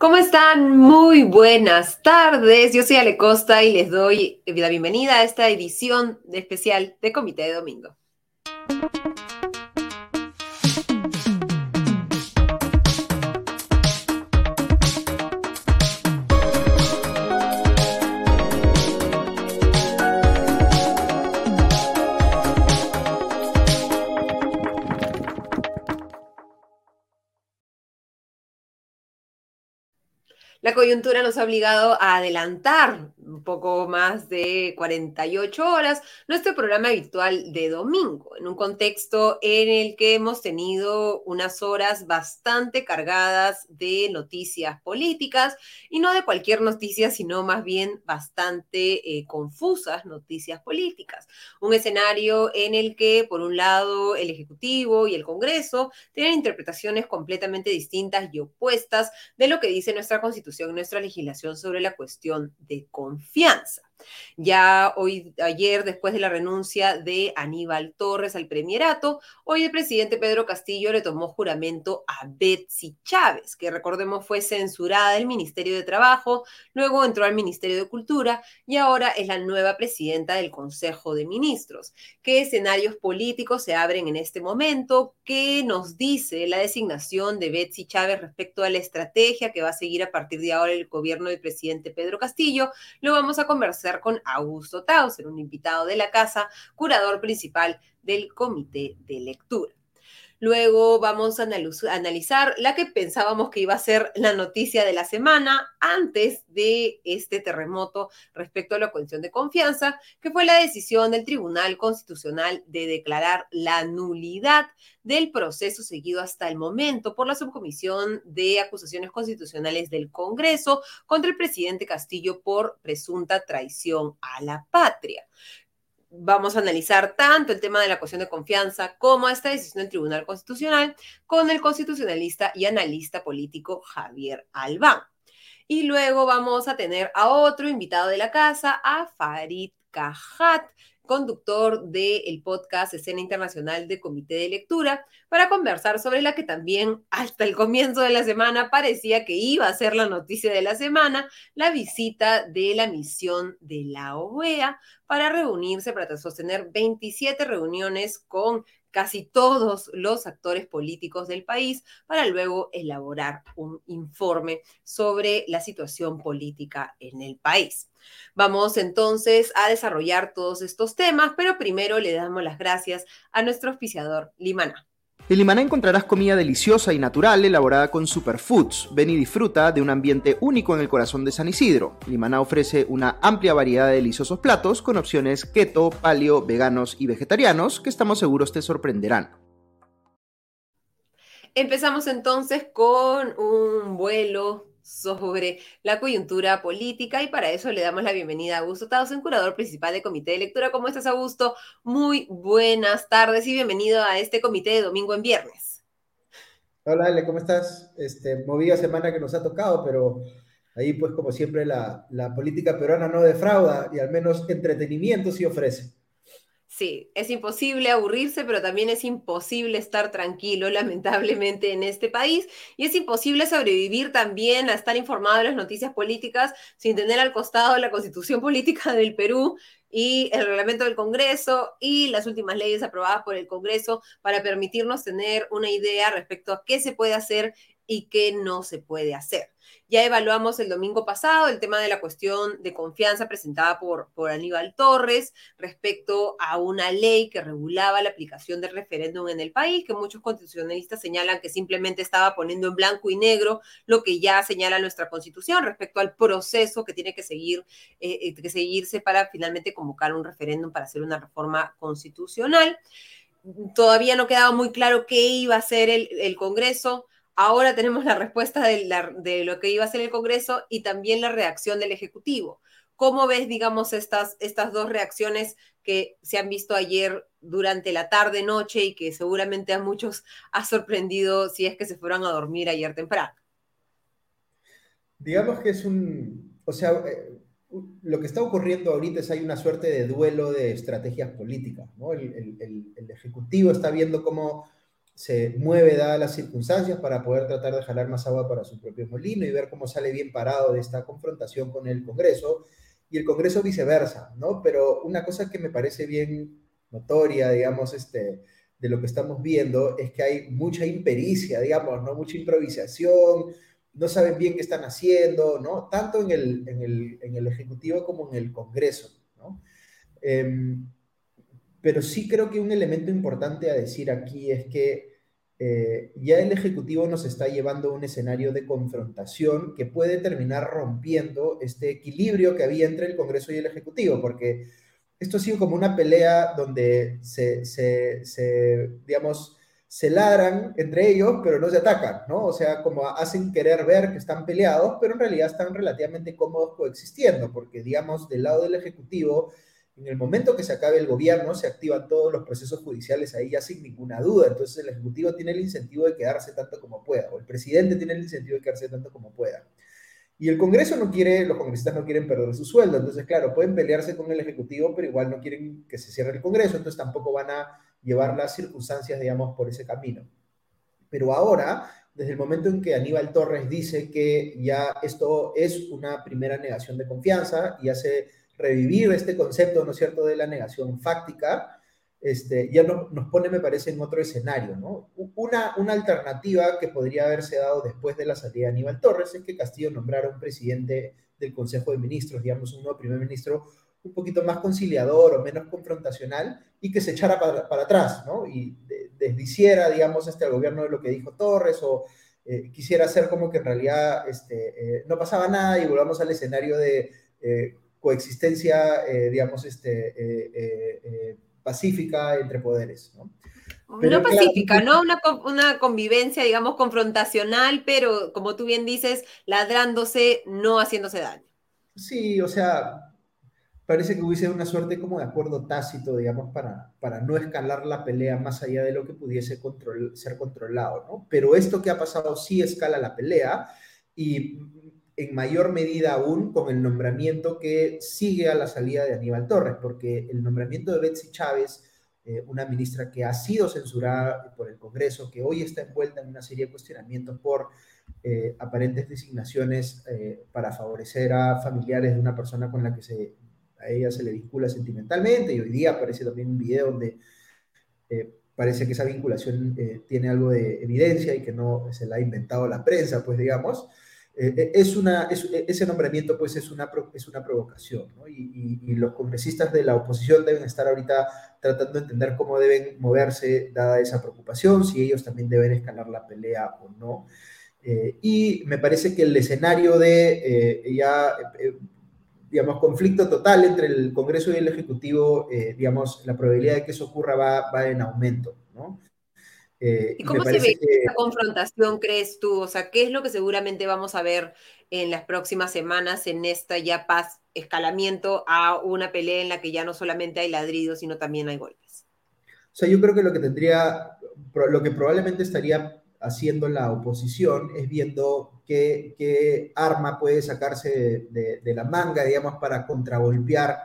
¿Cómo están? Muy buenas tardes. Yo soy Ale Costa y les doy la bienvenida a esta edición especial de Comité de Domingo. La coyuntura nos ha obligado a adelantar un poco más de 48 horas nuestro programa habitual de domingo, en un contexto en el que hemos tenido unas horas bastante cargadas de noticias políticas y no de cualquier noticia, sino más bien bastante eh, confusas noticias políticas. Un escenario en el que, por un lado, el Ejecutivo y el Congreso tienen interpretaciones completamente distintas y opuestas de lo que dice nuestra Constitución nuestra legislación sobre la cuestión de confianza. Ya hoy, ayer, después de la renuncia de Aníbal Torres al premierato, hoy el presidente Pedro Castillo le tomó juramento a Betsy Chávez, que recordemos fue censurada del Ministerio de Trabajo, luego entró al Ministerio de Cultura y ahora es la nueva presidenta del Consejo de Ministros. ¿Qué escenarios políticos se abren en este momento? ¿Qué nos dice la designación de Betsy Chávez respecto a la estrategia que va a seguir a partir de ahora el gobierno del presidente Pedro Castillo? Lo vamos a conversar con Augusto Tauser, un invitado de la casa, curador principal del comité de lectura. Luego vamos a analizar la que pensábamos que iba a ser la noticia de la semana antes de este terremoto respecto a la cuestión de confianza, que fue la decisión del Tribunal Constitucional de declarar la nulidad del proceso seguido hasta el momento por la Subcomisión de Acusaciones Constitucionales del Congreso contra el presidente Castillo por presunta traición a la patria vamos a analizar tanto el tema de la cuestión de confianza como esta decisión del Tribunal Constitucional con el constitucionalista y analista político Javier Albán. Y luego vamos a tener a otro invitado de la casa, a Farid Cajat, conductor del podcast Escena Internacional de Comité de Lectura, para conversar sobre la que también hasta el comienzo de la semana parecía que iba a ser la noticia de la semana, la visita de la misión de la OEA para reunirse, para sostener 27 reuniones con casi todos los actores políticos del país para luego elaborar un informe sobre la situación política en el país. Vamos entonces a desarrollar todos estos temas, pero primero le damos las gracias a nuestro auspiciador Limana. En Limaná encontrarás comida deliciosa y natural elaborada con superfoods. Ven y disfruta de un ambiente único en el corazón de San Isidro. Limaná ofrece una amplia variedad de deliciosos platos con opciones keto, paleo, veganos y vegetarianos que estamos seguros te sorprenderán. Empezamos entonces con un vuelo sobre la coyuntura política y para eso le damos la bienvenida a Augusto Tausen, curador principal del Comité de Lectura. ¿Cómo estás, Augusto? Muy buenas tardes y bienvenido a este comité de domingo en viernes. Hola, Ale, ¿cómo estás? Este, movida semana que nos ha tocado, pero ahí pues como siempre la, la política peruana no defrauda y al menos entretenimiento sí ofrece. Sí, es imposible aburrirse, pero también es imposible estar tranquilo, lamentablemente, en este país. Y es imposible sobrevivir también a estar informado de las noticias políticas sin tener al costado la constitución política del Perú y el reglamento del Congreso y las últimas leyes aprobadas por el Congreso para permitirnos tener una idea respecto a qué se puede hacer y qué no se puede hacer. Ya evaluamos el domingo pasado el tema de la cuestión de confianza presentada por, por Aníbal Torres respecto a una ley que regulaba la aplicación del referéndum en el país, que muchos constitucionalistas señalan que simplemente estaba poniendo en blanco y negro lo que ya señala nuestra constitución respecto al proceso que tiene que, seguir, eh, eh, que seguirse para finalmente convocar un referéndum para hacer una reforma constitucional. Todavía no quedaba muy claro qué iba a hacer el, el Congreso Ahora tenemos la respuesta de, lo que iba a ser el Congreso y también la reacción del Ejecutivo. ¿Cómo ves, digamos, estas, estas dos reacciones que se han visto ayer durante la tarde, noche y que seguramente a muchos ha sorprendido si es que se fueron a dormir ayer temprano? Digamos que es un, o sea, eh, lo que está ocurriendo ahorita es hay una suerte de duelo de estrategias políticas, ¿no? el Ejecutivo está viendo cómo se mueve dadas las circunstancias para poder tratar de jalar más agua para su propio molino y ver cómo sale bien parado de esta confrontación con el Congreso y el Congreso viceversa, ¿no? Pero una cosa que me parece bien notoria, digamos, este, de lo que estamos viendo es que hay mucha impericia, digamos, ¿no? Mucha improvisación, no saben bien qué están haciendo, ¿no? Tanto en el, en el, en el Ejecutivo como en el Congreso, ¿no? Em, pero sí creo que un elemento importante a decir aquí es que eh, ya el Ejecutivo nos está llevando a un escenario de confrontación que puede terminar rompiendo este equilibrio que había entre el Congreso y el Ejecutivo, porque esto ha sido como una pelea donde se, se, digamos, se ladran entre ellos, pero no se atacan, ¿no? O sea, como hacen querer ver que están peleados, pero en realidad están relativamente cómodos coexistiendo, porque, digamos, del lado del Ejecutivo en el momento que se acabe el gobierno, se activan todos los procesos judiciales ahí ya sin ninguna duda. Entonces el Ejecutivo tiene el incentivo de quedarse tanto como pueda, o el presidente tiene el incentivo de quedarse tanto como pueda. Y el Congreso no quiere, los congresistas no quieren perder su sueldo. Entonces, claro, pueden pelearse con el Ejecutivo, pero igual no quieren que se cierre el Congreso, entonces tampoco van a llevar las circunstancias, digamos, por ese camino. Pero ahora, desde el momento en que Aníbal Torres dice que ya esto es una primera negación de confianza y hace revivir este concepto, ¿no es cierto?, de la negación fáctica, este, ya nos pone, me parece, en otro escenario, ¿no? Una, una alternativa que podría haberse dado después de la salida de Aníbal Torres es que Castillo nombrara un presidente del Consejo de Ministros, digamos, un nuevo primer ministro un poquito más conciliador o menos confrontacional y que se echara para, para atrás, ¿no? Y desdiciera, digamos, este, al gobierno de lo que dijo Torres o eh, quisiera hacer como que en realidad este, eh, no pasaba nada y volvamos al escenario de... Eh, coexistencia, eh, digamos, este, eh, eh, pacífica entre poderes, ¿no? no pacífica, ¿no? Una, una, convivencia, digamos, confrontacional, pero como tú bien dices, ladrándose, no haciéndose daño. Sí, o sea, parece que hubiese una suerte como de acuerdo tácito, digamos, para, para no escalar la pelea más allá de lo que pudiese control, ser controlado, ¿no? Pero esto que ha pasado sí escala la pelea y en mayor medida aún con el nombramiento que sigue a la salida de Aníbal Torres, porque el nombramiento de Betsy Chávez, eh, una ministra que ha sido censurada por el Congreso, que hoy está envuelta en una serie de cuestionamientos por eh, aparentes designaciones eh, para favorecer a familiares de una persona con la que a ella se le vincula sentimentalmente, y hoy día aparece también un video donde parece que esa vinculación tiene algo de evidencia y que no se la ha inventado la prensa, pues digamos. Eh, eh, es una, eh, ese nombramiento pues es una, es una provocación, y, y, los congresistas de la oposición deben estar ahorita tratando de entender cómo deben moverse dada esa preocupación, si ellos también deben escalar la pelea o no. y me parece que el escenario de ya, digamos, conflicto total entre el Congreso y el Ejecutivo, digamos, la probabilidad de que eso ocurra va, va en aumento, ¿no? Eh, ¿Y cómo se ve esta confrontación, crees tú? O sea, ¿qué es lo que seguramente vamos a ver en las próximas semanas en esta ya paz, escalamiento a una pelea en la que ya no solamente hay ladridos, sino también hay golpes? O sea, yo creo que lo que tendría, lo que probablemente estaría haciendo la oposición es viendo qué, qué arma puede sacarse de, de la manga, digamos, para contragolpear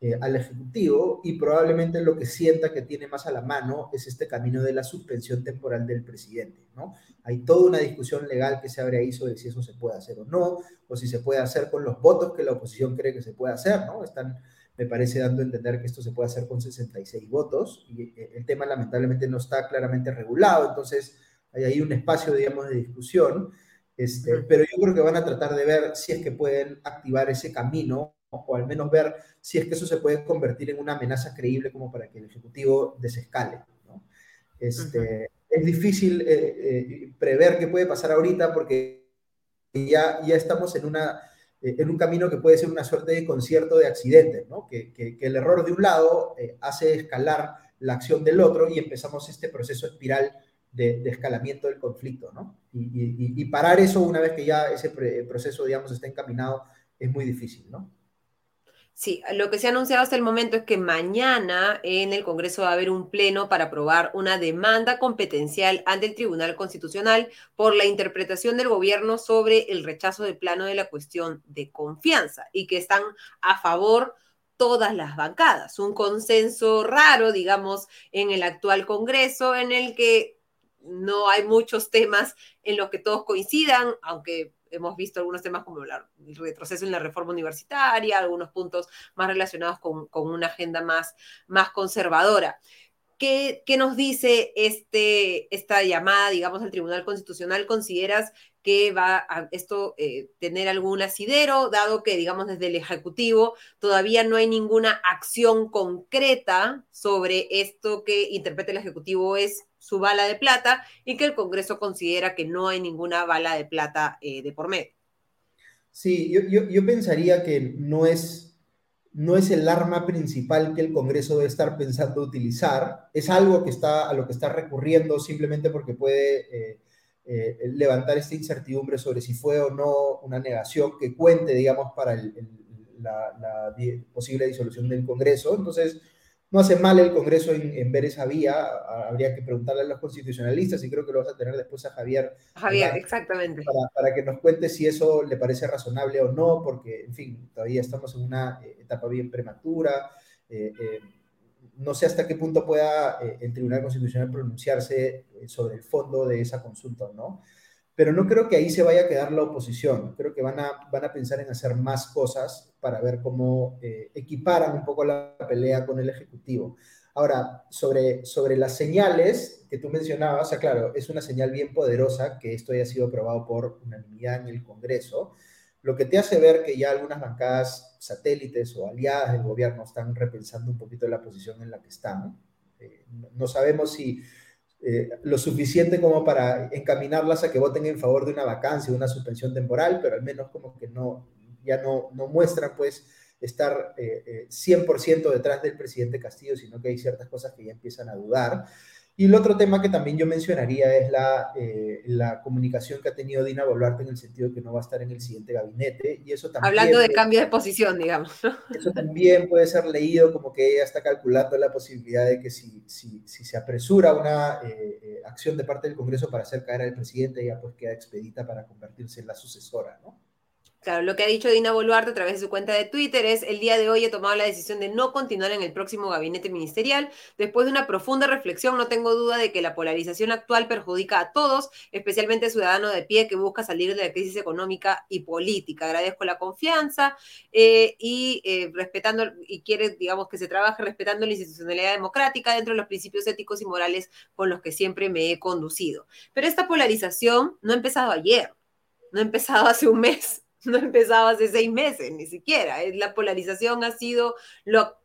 eh, al Ejecutivo y probablemente lo que sienta que tiene más a la mano es este camino de la suspensión temporal del presidente, ¿no? Hay toda una discusión legal que se abre ahí sobre si eso se puede hacer o no, o si se puede hacer con los votos que la oposición cree que se puede hacer, ¿no? Están, me parece, dando a entender que esto se puede hacer con 66 votos y eh, el tema lamentablemente no está claramente regulado, entonces hay ahí un espacio, digamos, de discusión. Este, pero yo creo que van a tratar de ver si es que pueden activar ese camino o al menos ver si es que eso se puede convertir en una amenaza creíble como para que el Ejecutivo desescale. ¿no? Este, Es difícil eh, eh, prever qué puede pasar ahorita porque ya, ya estamos en, una, eh, en un camino que puede ser una suerte de concierto de accidentes, ¿no? que, que, el error de un lado hace escalar la acción del otro y empezamos este proceso espiral de, de escalamiento del conflicto. ¿no? Y, y, y, parar eso una vez que ya ese proceso, digamos, está encaminado es muy difícil. ¿no? Sí, lo que se ha anunciado hasta el momento es que mañana en el Congreso va a haber un pleno para aprobar una demanda competencial ante el Tribunal Constitucional por la interpretación del gobierno sobre el rechazo del plano de la cuestión de confianza y que están a favor todas las bancadas. Un consenso raro, digamos, en el actual Congreso en el que no hay muchos temas en los que todos coincidan, aunque hemos visto algunos temas como el retroceso en la reforma universitaria, algunos puntos más relacionados con, una agenda más, más conservadora. ¿Qué, nos dice este, esta llamada, digamos, al Tribunal Constitucional? ¿Consideras que va a esto eh, tener algún asidero, dado que, digamos, desde el Ejecutivo todavía no hay ninguna acción concreta sobre esto que interpreta el Ejecutivo es su bala de plata y que el Congreso considera que no hay ninguna bala de plata eh, de por medio? Sí, yo pensaría que no es no es el arma principal que el Congreso debe estar pensando utilizar, es algo que está, a lo que está recurriendo simplemente porque puede eh, eh, levantar esta incertidumbre sobre si fue o no una negación que cuente, digamos, para la, posible disolución del Congreso. Entonces, no hace mal el Congreso en, ver esa vía, habría que preguntarle a los constitucionalistas y creo que lo vas a tener después a Javier. Javier, exactamente. Para, que nos cuente si eso le parece razonable o no, porque, en fin, todavía estamos en una eh, etapa bien prematura. Eh, eh, no sé hasta qué punto pueda el Tribunal Constitucional pronunciarse sobre el fondo de esa consulta o no pero no creo que ahí se vaya a quedar la oposición. Creo que van a, van a pensar en hacer más cosas para ver cómo eh, equiparan un poco la pelea con el Ejecutivo. Ahora, sobre, sobre las señales que tú mencionabas, o claro, es una señal bien poderosa que esto haya sido aprobado por unanimidad en el Congreso, lo que te hace ver que ya algunas bancadas satélites o aliadas del gobierno están repensando un poquito la posición en la que están. Eh, no sabemos si eh, lo suficiente como para encaminarlas a que voten en favor de una vacancia, de una suspensión temporal, pero al menos como que no, ya no, no muestran pues estar 100% eh, eh, detrás del presidente Castillo, sino que hay ciertas cosas que ya empiezan a dudar. Y el otro tema que también yo mencionaría es la, eh, la comunicación que ha tenido Dina Boluarte en el sentido de que no va a estar en el siguiente gabinete. Y eso también, Hablando de cambio de posición, digamos. Eso también puede ser leído como que ella está calculando la posibilidad de que si, si, si se apresura una eh, eh, acción de parte del Congreso para hacer caer al presidente, ella pues queda expedita para convertirse en la sucesora, ¿no? Claro, lo que ha dicho Dina Boluarte a través de su cuenta de Twitter es, el día de hoy he tomado la decisión de no continuar en el próximo gabinete ministerial. Después de una profunda reflexión, no tengo duda de que la polarización actual perjudica a todos, especialmente al ciudadano de pie que busca salir de la crisis económica y política. Agradezco la confianza eh, y eh, respetando, y quiere, digamos, que se trabaje respetando la institucionalidad democrática dentro de los principios éticos y morales con los que siempre me he conducido. Pero esta polarización no ha empezado ayer, no ha empezado hace un mes no empezaba hace seis meses, ni siquiera. La polarización ha sido lo,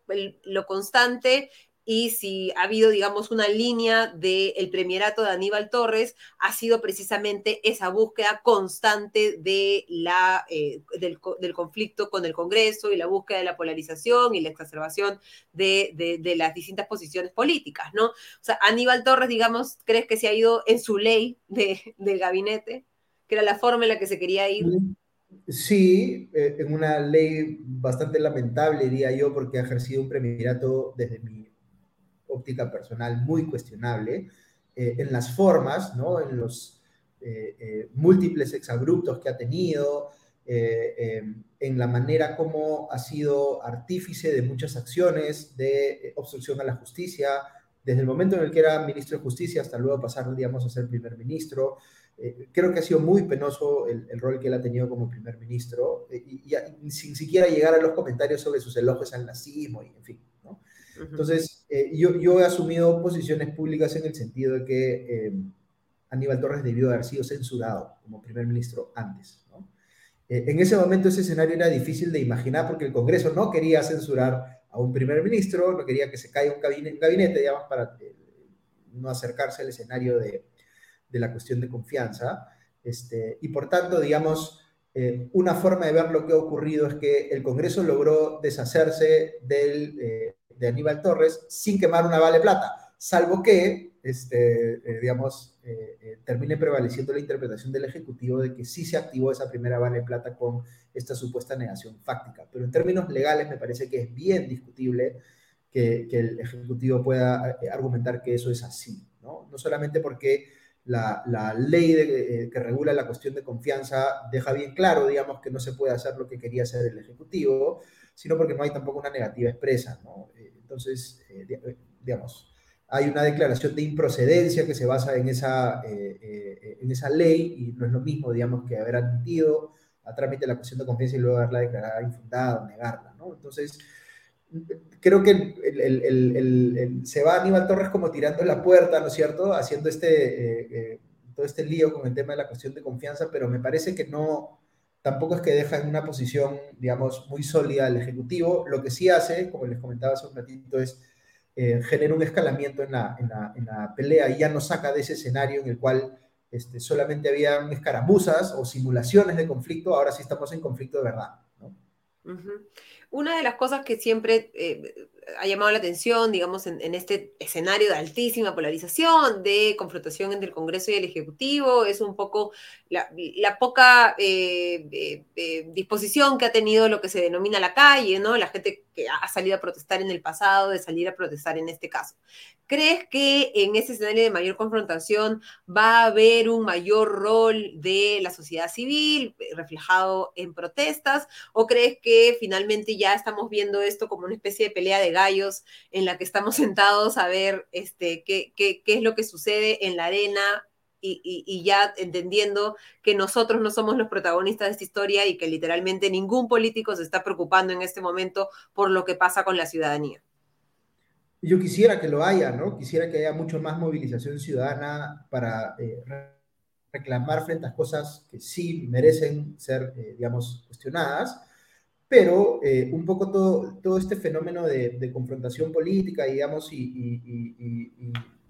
lo constante y si ha habido, digamos, una línea del premierato de Aníbal Torres, ha sido precisamente esa búsqueda constante de la, eh, del, del, conflicto con el Congreso y la búsqueda de la polarización y la exacerbación de, de, de, las distintas posiciones políticas, ¿no? O sea, Aníbal Torres, digamos, ¿crees que se ha ido en su ley de, del gabinete? Que era la forma en la que se quería ir. Sí, eh, en una ley bastante lamentable, diría yo, porque ha ejercido un premierato desde mi óptica personal muy cuestionable, eh, en las formas, ¿no? en los eh, múltiples exabruptos que ha tenido, en la manera como ha sido artífice de muchas acciones de obstrucción a la justicia, desde el momento en el que era ministro de Justicia hasta luego pasar, digamos, a ser primer ministro, eh, creo que ha sido muy penoso el, rol que él ha tenido como primer ministro, eh, y, sin siquiera llegar a los comentarios sobre sus elogios al nazismo, y en fin. ¿no? Entonces, eh, yo, yo, he asumido posiciones públicas en el sentido de que Aníbal Torres debió haber sido censurado como primer ministro antes. ¿no? en ese momento ese escenario era difícil de imaginar porque el Congreso no quería censurar a un primer ministro, no quería que se caiga un gabinete, un gabinete digamos, para no acercarse al escenario de, de la cuestión de confianza. Este, y por tanto, digamos, eh, una forma de ver lo que ha ocurrido es que el Congreso logró deshacerse del, eh, de Aníbal Torres sin quemar una vale plata, salvo que, este, eh, digamos, termine prevaleciendo la interpretación del Ejecutivo de que sí se activó esa primera vale plata con esta supuesta negación fáctica. Pero en términos legales me parece que es bien discutible que, que el Ejecutivo pueda argumentar que eso es así, ¿no? No solamente porque la, ley eh, que regula la cuestión de confianza deja bien claro, digamos, que no se puede hacer lo que quería hacer el Ejecutivo, sino porque no hay tampoco una negativa expresa. Eh, entonces, eh, digamos, hay una declaración de improcedencia que se basa en esa, en esa ley y no es lo mismo, digamos, que haber admitido a trámite la cuestión de confianza y luego haberla declarada infundada o negarla. Entonces, creo que el, se va Aníbal Torres como tirando la puerta, ¿no es cierto?, haciendo este, todo este lío con el tema de la cuestión de confianza, pero me parece que no, tampoco es que deja en una posición, digamos, muy sólida al Ejecutivo. Lo que sí hace, como les comentaba hace un ratito, es eh, un escalamiento en la, en, la, en la, pelea y ya nos saca de ese escenario en el cual este, solamente había escaramuzas o simulaciones de conflicto, ahora sí estamos en conflicto de verdad. ¿no? Una de las cosas que siempre eh, ha llamado la atención, digamos, en, este escenario de altísima polarización, de confrontación entre el Congreso y el Ejecutivo, es un poco la, poca eh, eh, disposición que ha tenido lo que se denomina la calle, ¿no? La gente que ha salido a protestar en el pasado, de salir a protestar en este caso. ¿Crees que en ese escenario de mayor confrontación va a haber un mayor rol de la sociedad civil reflejado en protestas? ¿O crees que finalmente ya estamos viendo esto como una especie de pelea de gallos en la que estamos sentados a ver este, qué, qué, qué es lo que sucede en la arena y, y, ya entendiendo que nosotros no somos los protagonistas de esta historia y que literalmente ningún político se está preocupando en este momento por lo que pasa con la ciudadanía. Yo quisiera que lo haya, ¿no? Quisiera que haya mucho más movilización ciudadana para eh, reclamar frente a cosas que sí merecen ser, eh, digamos, cuestionadas, pero eh, un poco todo, todo este fenómeno de, confrontación política, digamos, y,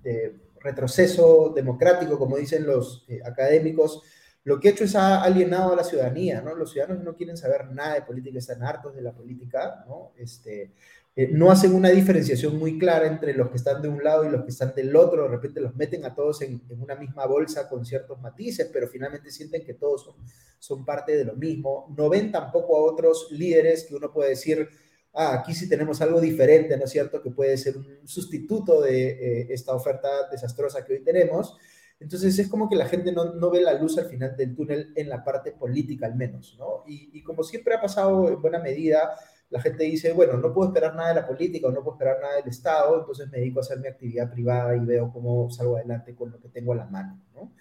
de retroceso democrático, como dicen los académicos, lo que ha hecho es ha alienado a la ciudadanía, ¿no? Los ciudadanos no quieren saber nada de política, están hartos de la política, ¿no? Este, eh, no hacen una diferenciación muy clara entre los que están de un lado y los que están del otro, de repente los meten a todos en, una misma bolsa con ciertos matices, pero finalmente sienten que todos son, parte de lo mismo. No ven tampoco a otros líderes que uno puede decir, ah, aquí sí tenemos algo diferente, ¿no es cierto?, que puede ser un sustituto de eh, esta oferta desastrosa que hoy tenemos. Entonces es como que la gente no, ve la luz al final del túnel en la parte política al menos, ¿no? Y como siempre ha pasado en buena medida, la gente dice, bueno, no puedo esperar nada de la política o no puedo esperar nada del Estado, entonces me dedico a hacer mi actividad privada y veo cómo salgo adelante con lo que tengo a la mano, ¿no?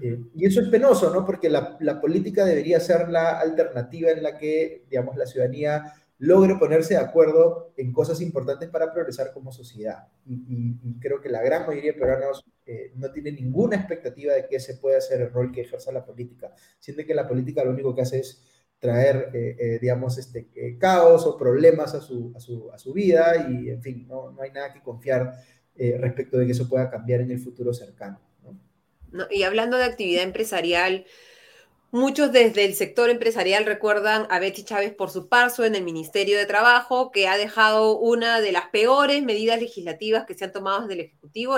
Eh, y eso es penoso, ¿no? Porque la, la, política debería ser la alternativa en la que, digamos, la ciudadanía logre ponerse de acuerdo en cosas importantes para progresar como sociedad. Y, creo que la gran mayoría de peruanos eh, no tiene ninguna expectativa de que ese pueda ser el rol que ejerza la política. Siente que la política lo único que hace es traer, eh, eh, digamos, este, eh, caos o problemas a su, a su, a su, vida y, en fin, no, no hay nada que confiar respecto de que eso pueda cambiar en el futuro cercano. ¿no? y hablando de actividad empresarial, Muchos desde el sector empresarial recuerdan a Betty Chávez por su paso en el Ministerio de Trabajo, que ha dejado una de las peores medidas legislativas que se han tomado desde el Ejecutivo,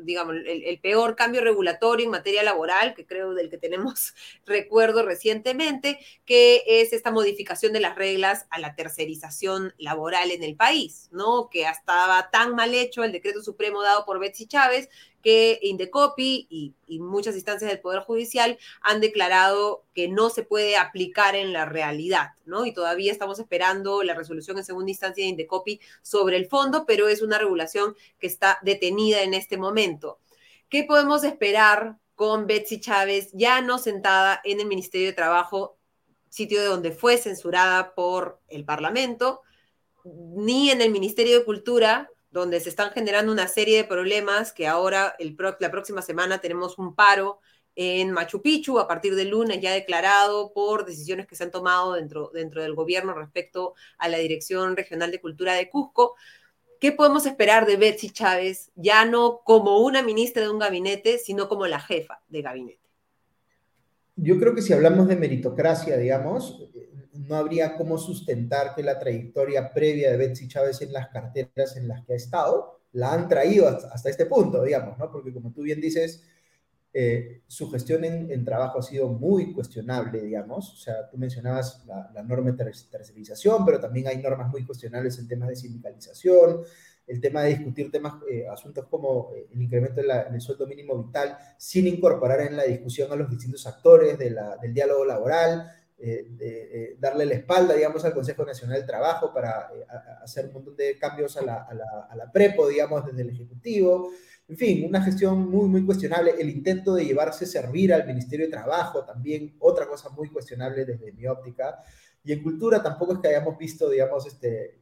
digamos, el, peor cambio regulatorio en materia laboral, que creo del que tenemos recuerdo recientemente, que es esta modificación de las reglas a la tercerización laboral en el país, ¿no? Que estaba tan mal hecho el decreto supremo dado por Betsy Chávez que Indecopi y, muchas instancias del Poder Judicial han declarado que no se puede aplicar en la realidad, ¿no? Y todavía estamos esperando la resolución en segunda instancia de Indecopi sobre el fondo, pero es una regulación que está detenida en este momento. ¿Qué podemos esperar con Betsy Chávez ya no sentada en el Ministerio de Trabajo, sitio de donde fue censurada por el Parlamento, ni en el Ministerio de Cultura, donde se están generando una serie de problemas que ahora, el, la próxima semana, tenemos un paro en Machu Picchu a partir del lunes ya declarado por decisiones que se han tomado dentro, dentro del gobierno respecto a la Dirección Regional de Cultura de Cusco. ¿Qué podemos esperar de Betsy Chávez, ya no como una ministra de un gabinete, sino como la jefa de gabinete? Yo creo que si hablamos de meritocracia, digamos, no habría cómo sustentar que la trayectoria previa de Betsy Chávez en las carteras en las que ha estado la han traído hasta, este punto, digamos, ¿no? Porque como tú bien dices, eh, su gestión en, trabajo ha sido muy cuestionable, digamos. O sea, tú mencionabas la, norma de tercerización, pero también hay normas muy cuestionables en temas de sindicalización, el tema de discutir temas, eh, asuntos como eh, el incremento del sueldo mínimo vital sin incorporar en la discusión a los distintos actores del diálogo laboral eh, darle la espalda, digamos, al Consejo Nacional del Trabajo para hacer un montón de cambios a la, a, la, a la, prepo, digamos, desde el Ejecutivo. En fin, una gestión muy, muy cuestionable. El intento de llevarse servir al Ministerio de Trabajo, también otra cosa muy cuestionable desde mi óptica. Y en cultura tampoco es que hayamos visto, digamos, este,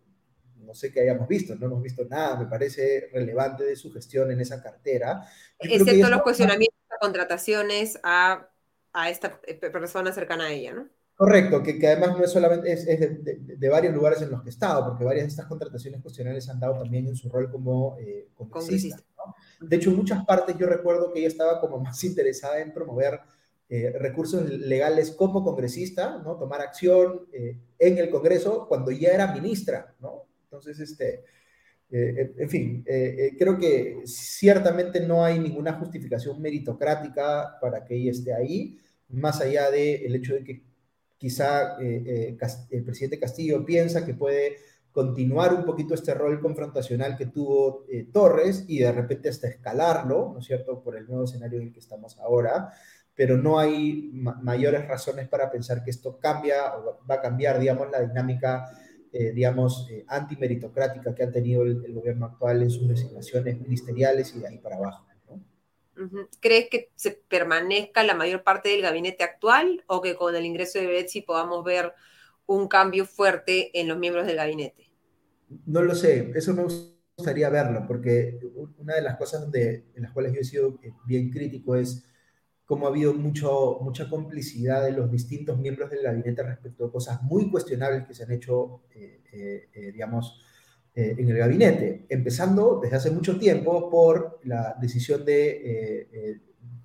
no sé qué hayamos visto, no hemos visto nada, me parece relevante de su gestión en esa cartera. Excepto los cuestionamientos a contrataciones a, a, esta persona cercana a ella, ¿no? Correcto, que, que además no es solamente, es, es de, de, de, varios lugares en los que he estado, porque varias de estas contrataciones cuestionales han dado también en su rol como eh, congresista. ¿no? De hecho, en muchas partes yo recuerdo que ella estaba como más interesada en promover eh, recursos legales como congresista, ¿no? Tomar acción eh, en el Congreso cuando ya era ministra, ¿no? Entonces, este, eh, en fin, eh, eh, creo que ciertamente no hay ninguna justificación meritocrática para que ella esté ahí, más allá del de hecho de que quizá el presidente Castillo piensa que puede continuar un poquito este rol confrontacional que tuvo Torres y de repente hasta escalarlo, ¿no es cierto?, por el nuevo escenario en el que estamos ahora, pero no hay ma mayores razones para pensar que esto cambia o va a cambiar, digamos, la dinámica eh, digamos, eh, antimeritocrática que ha tenido el, el, gobierno actual en sus designaciones ministeriales y de ahí para abajo. ¿no? ¿Crees que se permanezca la mayor parte del gabinete actual o que con el ingreso de Betsy podamos ver un cambio fuerte en los miembros del gabinete? No lo sé, eso me gustaría verlo, porque una de las cosas donde, en las cuales yo he sido bien crítico es cómo ha habido mucha complicidad de los distintos miembros del gabinete respecto a cosas muy cuestionables que se han hecho, eh, eh, digamos, eh, en el gabinete, empezando desde hace mucho tiempo por la decisión de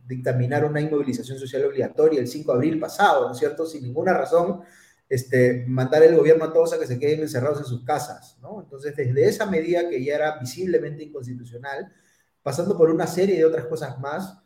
dictaminar una inmovilización social obligatoria el 5 de abril pasado, ¿no es cierto? Sin ninguna razón, este, mandar el gobierno a todos a que se queden encerrados en sus casas, ¿no? Entonces, desde esa medida que ya era visiblemente inconstitucional, pasando por una serie de otras cosas más,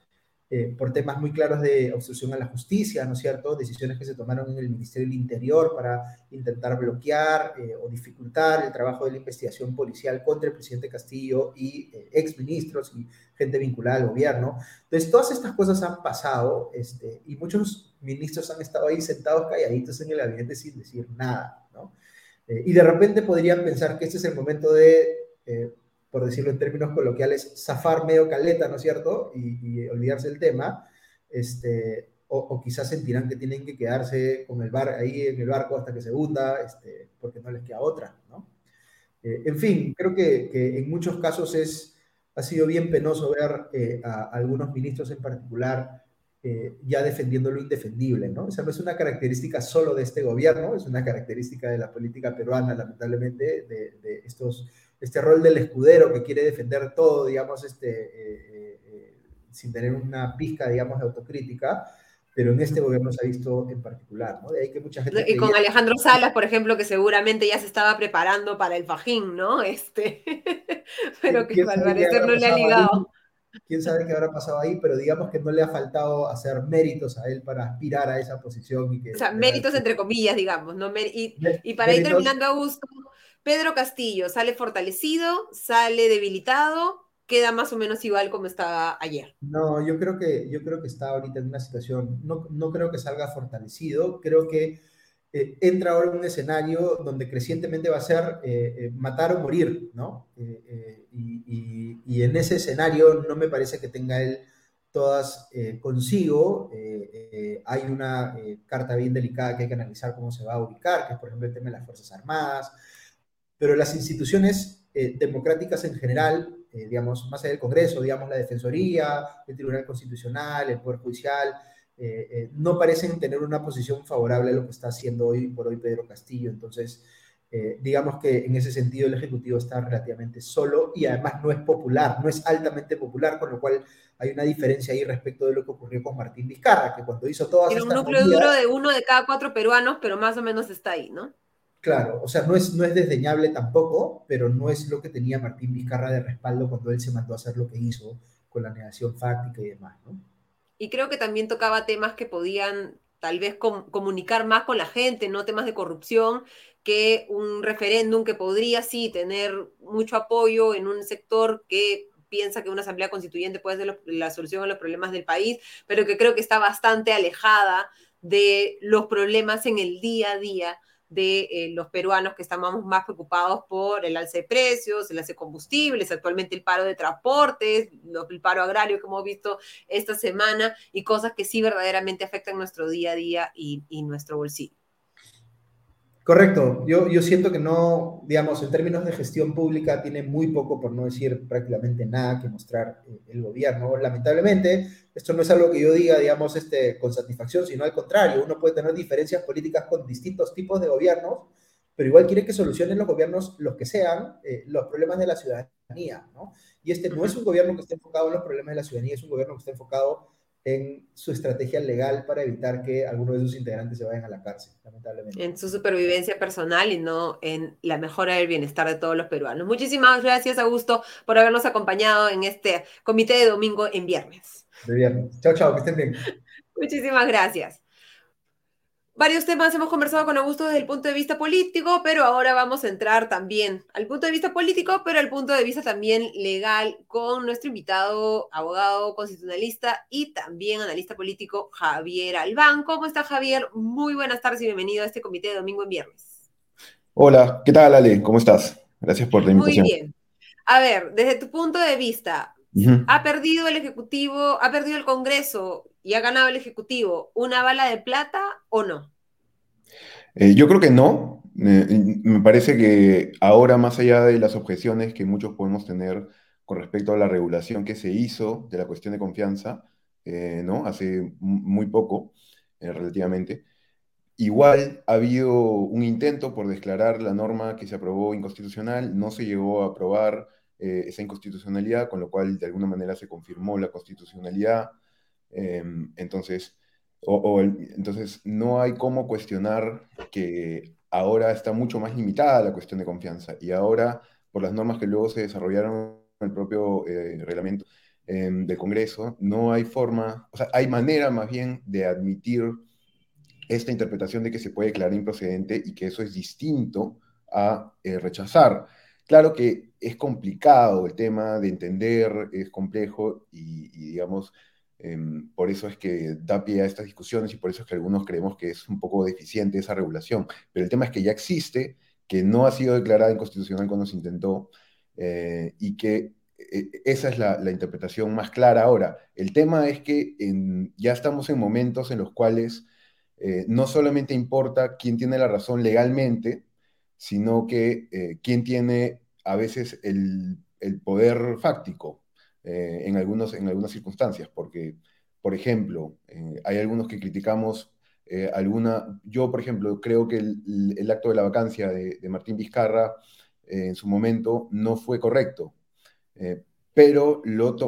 eh, por temas muy claros de obstrucción a la justicia, ¿no es cierto? Decisiones que se tomaron en el Ministerio del Interior para intentar bloquear eh, o dificultar el trabajo de la investigación policial contra el presidente Castillo y eh, exministros y gente vinculada al gobierno. Entonces, todas estas cosas han pasado este, y muchos ministros han estado ahí sentados calladitos en el gabinete sin decir nada, ¿no? Eh, y de repente podrían pensar que este es el momento de por decirlo en términos coloquiales, zafar medio caleta, ¿no es cierto? Y, y olvidarse del tema, este, o, o, quizás sentirán que tienen que quedarse con el bar ahí en el barco hasta que se hunda, este, porque no les queda otra, ¿no? Eh, en fin, creo que, que, en muchos casos es, ha sido bien penoso ver eh, a, algunos ministros en particular eh, ya defendiendo lo indefendible, ¿no? Esa no es una característica solo de este gobierno, es una característica de la política peruana, lamentablemente, de, de estos este rol del escudero que quiere defender todo, digamos, este, eh, eh, sin tener una pizca, digamos, de autocrítica, pero en este gobierno se ha visto en particular, ¿no? De ahí que mucha gente... Y con Alejandro Salas, por ejemplo, que seguramente ya se estaba preparando para el fajín, ¿no? Este, pero que al parecer no le ha ligado. Ahí? Quién sabe qué habrá pasado ahí, pero digamos que no le ha faltado hacer méritos a él para aspirar a esa posición. Y que, o sea, méritos entre comillas, digamos, ¿no? Y, y para ir terminando, Augusto, Pedro Castillo sale fortalecido, sale debilitado, queda más o menos igual como estaba ayer. No, yo creo que, yo creo que está ahorita en una situación, no, no creo que salga fortalecido, creo que eh, entra ahora en un escenario donde crecientemente va a ser eh, eh, matar o morir, ¿no? Y, y, y, en ese escenario no me parece que tenga él todas consigo. hay una carta bien delicada que hay que analizar cómo se va a ubicar, que es por ejemplo el tema de las Fuerzas Armadas, pero las instituciones eh, democráticas en general, eh, digamos, más allá del Congreso, digamos, la Defensoría, el Tribunal Constitucional, el Poder Judicial, eh, no parecen tener una posición favorable a lo que está haciendo hoy por hoy Pedro Castillo. Entonces, digamos que en ese sentido el Ejecutivo está relativamente solo y además no es popular, no es altamente popular, con lo cual hay una diferencia ahí respecto de lo que ocurrió con Martín Vizcarra, que cuando hizo todas Era un núcleo duro de uno de cada cuatro peruanos, pero más o menos está ahí, ¿no? Claro, o sea, no es, no es desdeñable tampoco, pero no es lo que tenía Martín Vizcarra de respaldo cuando él se mandó a hacer lo que hizo con la negación fáctica y demás, ¿no? Y creo que también tocaba temas que podían tal vez com comunicar más con la gente, no temas de corrupción, que un referéndum que podría sí tener mucho apoyo en un sector que piensa que una asamblea constituyente puede ser la solución a los problemas del país, pero que creo que está bastante alejada de los problemas en el día a día de eh, los peruanos que estamos más preocupados por el alce de precios, el alce de combustibles, actualmente el paro de transportes, el paro agrario que hemos visto esta semana y cosas que sí verdaderamente afectan nuestro día a día y, y nuestro bolsillo. Correcto. Yo, yo siento que no, digamos, en términos de gestión pública, tiene muy poco, por no decir prácticamente nada, que mostrar eh, el gobierno. Lamentablemente, esto no es algo que yo diga, digamos, este, con satisfacción, sino al contrario. Uno puede tener diferencias políticas con distintos tipos de gobiernos, pero igual quiere que solucionen los gobiernos, los que sean, eh, los problemas de la ciudadanía, ¿no? Y este no es un gobierno que esté enfocado en los problemas de la ciudadanía, es un gobierno que está enfocado en su estrategia legal para evitar que algunos de sus integrantes se vayan a la cárcel, lamentablemente. En su supervivencia personal y no en la mejora del bienestar de todos los peruanos. Muchísimas gracias, Augusto, por habernos acompañado en este comité de domingo en viernes. De viernes. Chao, chao, que estén bien. Muchísimas gracias. Varios temas hemos conversado con Augusto desde el punto de vista político, pero ahora vamos a entrar también al punto de vista político, pero al punto de vista también legal con nuestro invitado, abogado constitucionalista y también analista político Javier Albán. ¿Cómo está Javier? Muy buenas tardes y bienvenido a este comité de domingo en viernes. Hola, ¿qué tal Ale? ¿Cómo estás? Gracias por la invitación. Muy bien. A ver, desde tu punto de vista, ¿ha perdido el Ejecutivo, ha perdido el Congreso y ha ganado el Ejecutivo, ¿una bala de plata o no? Eh, yo creo que no. me parece que ahora, más allá de las objeciones que muchos podemos tener con respecto a la regulación que se hizo de la cuestión de confianza, eh, ¿no? Hace muy poco, eh, relativamente, igual ha habido un intento por declarar la norma que se aprobó inconstitucional, no se llegó a aprobar esa inconstitucionalidad, con lo cual de alguna manera se confirmó la constitucionalidad Em, entonces, o, entonces, no hay cómo cuestionar que ahora está mucho más limitada la cuestión de confianza y ahora, por las normas que luego se desarrollaron en el propio eh, reglamento em, del Congreso, no hay forma, o sea, hay manera más bien de admitir esta interpretación de que se puede declarar improcedente y que eso es distinto a eh, rechazar. Claro que es complicado el tema de entender, es complejo y digamos, Em, por eso es que da pie a estas discusiones y por eso es que algunos creemos que es un poco deficiente esa regulación. Pero el tema es que ya existe, que no ha sido declarada inconstitucional cuando se intentó eh, y que eh, esa es la, interpretación más clara ahora. El tema es que ya estamos en momentos en los cuales eh, no solamente importa quién tiene la razón legalmente, sino que quién tiene a veces el, el poder fáctico. Eh, en, algunos, en algunas circunstancias, porque, por ejemplo, eh, hay algunos que criticamos eh, alguna, yo, por ejemplo, creo que el, acto de la vacancia de, Martín Vizcarra en su momento no fue correcto, pero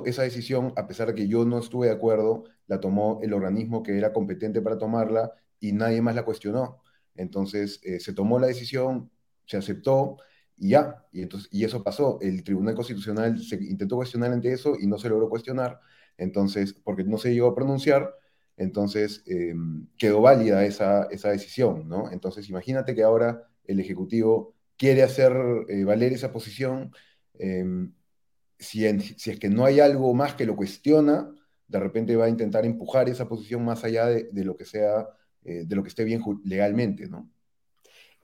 esa decisión, a pesar de que yo no estuve de acuerdo, la tomó el organismo que era competente para tomarla y nadie más la cuestionó. Entonces, se tomó la decisión, se aceptó y ya, y, entonces, y eso pasó. El Tribunal Constitucional se intentó cuestionar ante eso y no se logró cuestionar, entonces, porque no se llegó a pronunciar, entonces em, quedó válida esa, esa decisión, ¿no? Entonces, imagínate que ahora el Ejecutivo quiere hacer eh, valer esa posición, em, si, si, es que no hay algo más que lo cuestiona, de repente va a intentar empujar esa posición más allá de, de lo que sea, eh, de lo que esté bien legalmente, ¿no?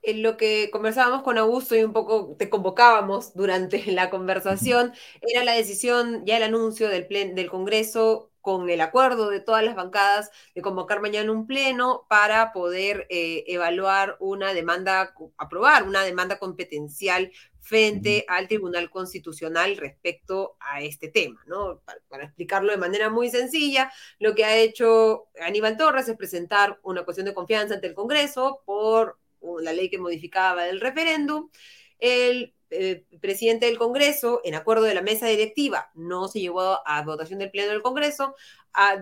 En lo que conversábamos con Augusto y un poco te convocábamos durante la conversación, era la decisión, ya el anuncio del, del Congreso con el acuerdo de todas las bancadas de convocar mañana un pleno para poder eh, evaluar una demanda, aprobar una demanda competencial frente al Tribunal Constitucional respecto a este tema, ¿no? para, explicarlo de manera muy sencilla, lo que ha hecho Aníbal Torres es presentar una cuestión de confianza ante el Congreso por la ley que modificaba el referéndum, el eh, presidente del Congreso, en acuerdo de la mesa directiva, no se llevó a votación del Pleno del Congreso,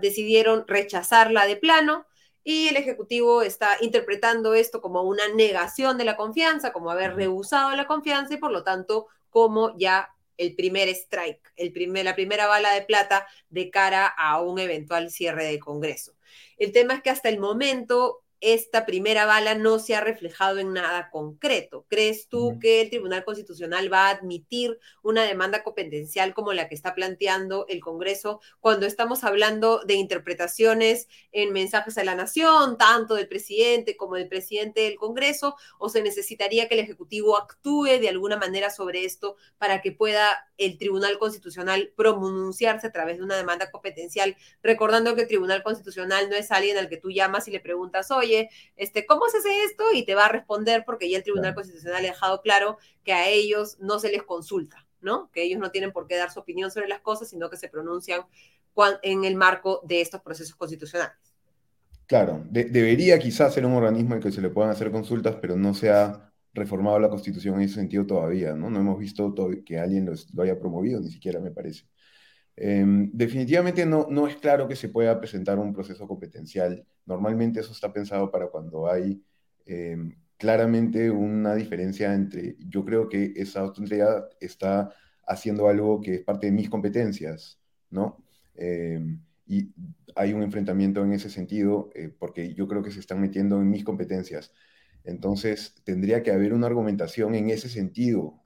decidieron rechazarla de plano y el Ejecutivo está interpretando esto como una negación de la confianza, como haber rehusado la confianza y por lo tanto como ya el primer strike, el primer, la primera bala de plata de cara a un eventual cierre del Congreso. El tema es que hasta el momento esta primera bala no se ha reflejado en nada concreto. ¿Crees tú que el Tribunal Constitucional va a admitir una demanda competencial como la que está planteando el Congreso cuando estamos hablando de interpretaciones en mensajes a la nación, tanto del presidente como del presidente del Congreso? ¿O se necesitaría que el Ejecutivo actúe de alguna manera sobre esto para que pueda el Tribunal Constitucional pronunciarse a través de una demanda competencial? Recordando que el Tribunal Constitucional no es alguien al que tú llamas y le preguntas, oye, este, ¿cómo se hace esto? Y te va a responder porque ya el Tribunal Constitucional ha dejado claro que a ellos no se les consulta, ¿no? Que ellos no tienen por qué dar su opinión sobre las cosas, sino que se pronuncian en el marco de estos procesos constitucionales. Claro, debería quizás ser un organismo en el que se le puedan hacer consultas, pero no se ha reformado la Constitución en ese sentido todavía, ¿no? No hemos visto que alguien lo haya promovido, ni siquiera me parece. Em, definitivamente no, no es claro que se pueda presentar un proceso competencial. Normalmente eso está pensado para cuando hay em, claramente una diferencia entre, yo creo que esa autoridad está haciendo algo que es parte de mis competencias, ¿no? Em, y hay un enfrentamiento en ese sentido eh, porque yo creo que se están metiendo en mis competencias. Entonces, tendría que haber una argumentación en ese sentido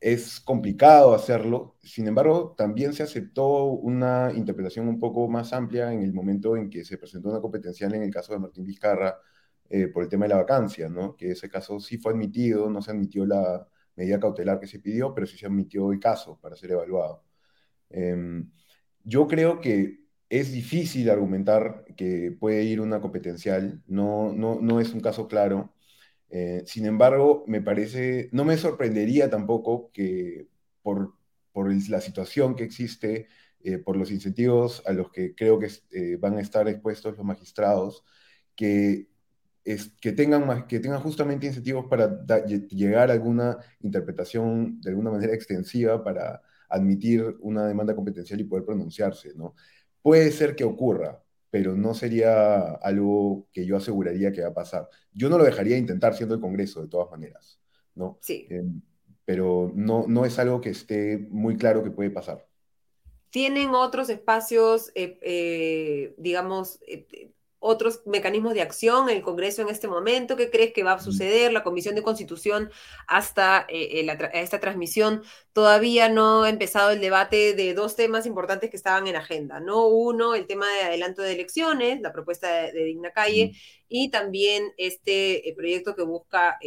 es complicado hacerlo, sin embargo, también se aceptó una interpretación un poco más amplia en el momento en que se presentó una competencial en el caso de Martín Vizcarra eh, por el tema de la vacancia, ¿no? que ese caso sí fue admitido, no se admitió la medida cautelar que se pidió, pero sí se admitió el caso para ser evaluado. Em, yo creo que es difícil argumentar que puede ir una competencial, no, no, no es un caso claro. Eh, sin embargo, me parece, no me sorprendería tampoco que por, la situación que existe, eh, por los incentivos a los que creo que eh, van a estar expuestos los magistrados, que tengan justamente incentivos para llegar a alguna interpretación de alguna manera extensiva para admitir una demanda competencial y poder pronunciarse, ¿no? Puede ser que ocurra, pero no sería algo que yo aseguraría que va a pasar. Yo no lo dejaría intentar siendo el Congreso, de todas maneras, ¿no? Sí. Eh, pero no, no es algo que esté muy claro que puede pasar. ¿Tienen otros espacios, eh, eh, digamos, otros mecanismos de acción en el Congreso en este momento? ¿Qué crees que va a suceder? La Comisión de Constitución hasta eh, eh, esta transmisión todavía no ha empezado el debate de dos temas importantes que estaban en agenda, ¿no? Uno, el tema de adelanto de elecciones, la propuesta de, Digna Calle, y también este eh, proyecto que busca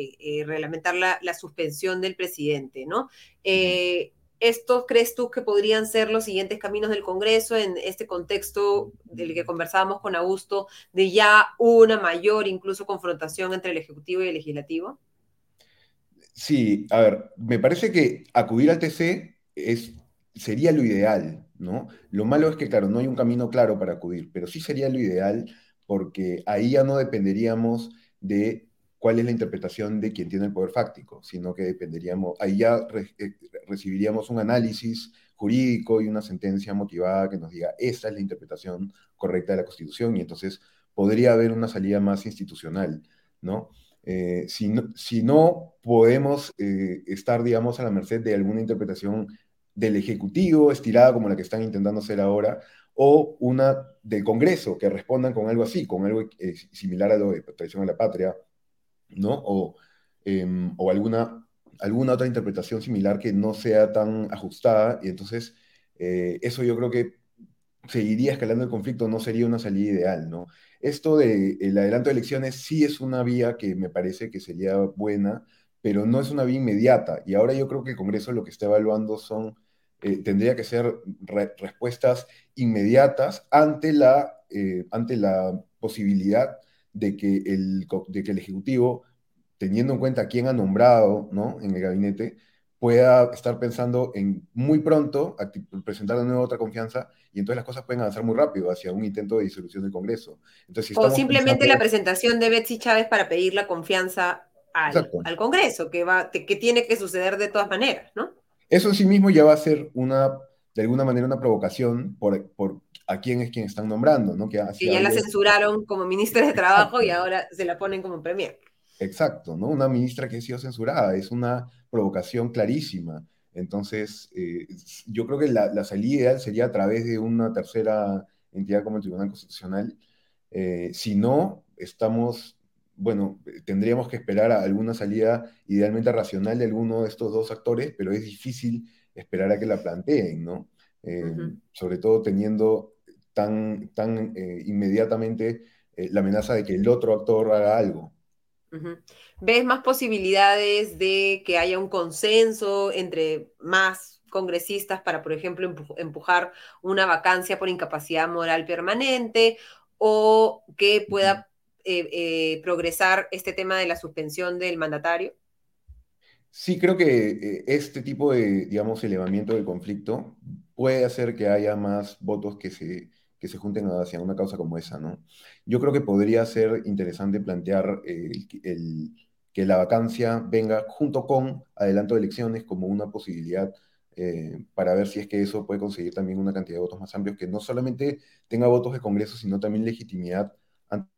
reglamentar la, la, suspensión del presidente, ¿no? ¿Estos crees tú que podrían ser los siguientes caminos del Congreso en este contexto del que conversábamos con Augusto, de ya una mayor incluso confrontación entre el Ejecutivo y el Legislativo? Sí, a ver, me parece que acudir al TC es, sería lo ideal, ¿no? Lo malo es que, claro, no hay un camino claro para acudir, pero sí sería lo ideal porque ahí ya no dependeríamos de cuál es la interpretación de quien tiene el poder fáctico, sino que dependeríamos, ahí ya eh, recibiríamos un análisis jurídico y una sentencia motivada que nos diga, esta es la interpretación correcta de la Constitución, y entonces podría haber una salida más institucional, ¿no? Eh, si, no si no podemos eh, estar, digamos, a la merced de alguna interpretación del Ejecutivo estirada como la que están intentando hacer ahora, o una del Congreso, que respondan con algo así, con algo similar a lo de traición a la patria, ¿no? O, em, o alguna, alguna otra interpretación similar que no sea tan ajustada, y entonces eh, eso yo creo que seguiría escalando el conflicto, no sería una salida ideal, ¿no? Esto del el adelanto de elecciones sí es una vía que me parece que sería buena, pero no es una vía inmediata, y ahora yo creo que el Congreso lo que está evaluando son, eh, tendría que ser respuestas inmediatas ante la, eh, ante la posibilidad de que el, de que el Ejecutivo, teniendo en cuenta quién ha nombrado ¿no? en el gabinete, pueda estar pensando en muy pronto presentar de nuevo otra confianza y entonces las cosas pueden avanzar muy rápido hacia un intento de disolución del Congreso. Entonces, o simplemente la presentación de Betsy Chávez para pedir la confianza al, al Congreso, que, va, que tiene que suceder de todas maneras, ¿no? Eso en sí mismo ya va a ser una, de alguna manera, una provocación por, por a quién es quien están nombrando, ¿no? Que, ya la censuraron como ministra de Trabajo y ahora se la ponen como premier. Exacto, ¿no? Una ministra que ha sido censurada, es una provocación clarísima. Entonces, eh, yo creo que la, salida ideal sería a través de una tercera entidad como el Tribunal Constitucional, Eh, si no, estamos, bueno, tendríamos que esperar a alguna salida idealmente racional de alguno de estos dos actores, pero es difícil esperar a que la planteen, ¿no? Eh, sobre todo teniendo tan, tan eh, inmediatamente la amenaza de que el otro actor haga algo. ¿Ves más posibilidades de que haya un consenso entre más congresistas para, por ejemplo, empujar una vacancia por incapacidad moral permanente o que pueda eh, eh, progresar este tema de la suspensión del mandatario? Sí, creo que eh, este tipo de, digamos, elevamiento del conflicto puede hacer que haya más votos que se, que se junten hacia una causa como esa, ¿no? Yo creo que podría ser interesante plantear el, que la vacancia venga junto con adelanto de elecciones como una posibilidad eh, para ver si es que eso puede conseguir también una cantidad de votos más amplios, que no solamente tenga votos de Congreso, sino también legitimidad ante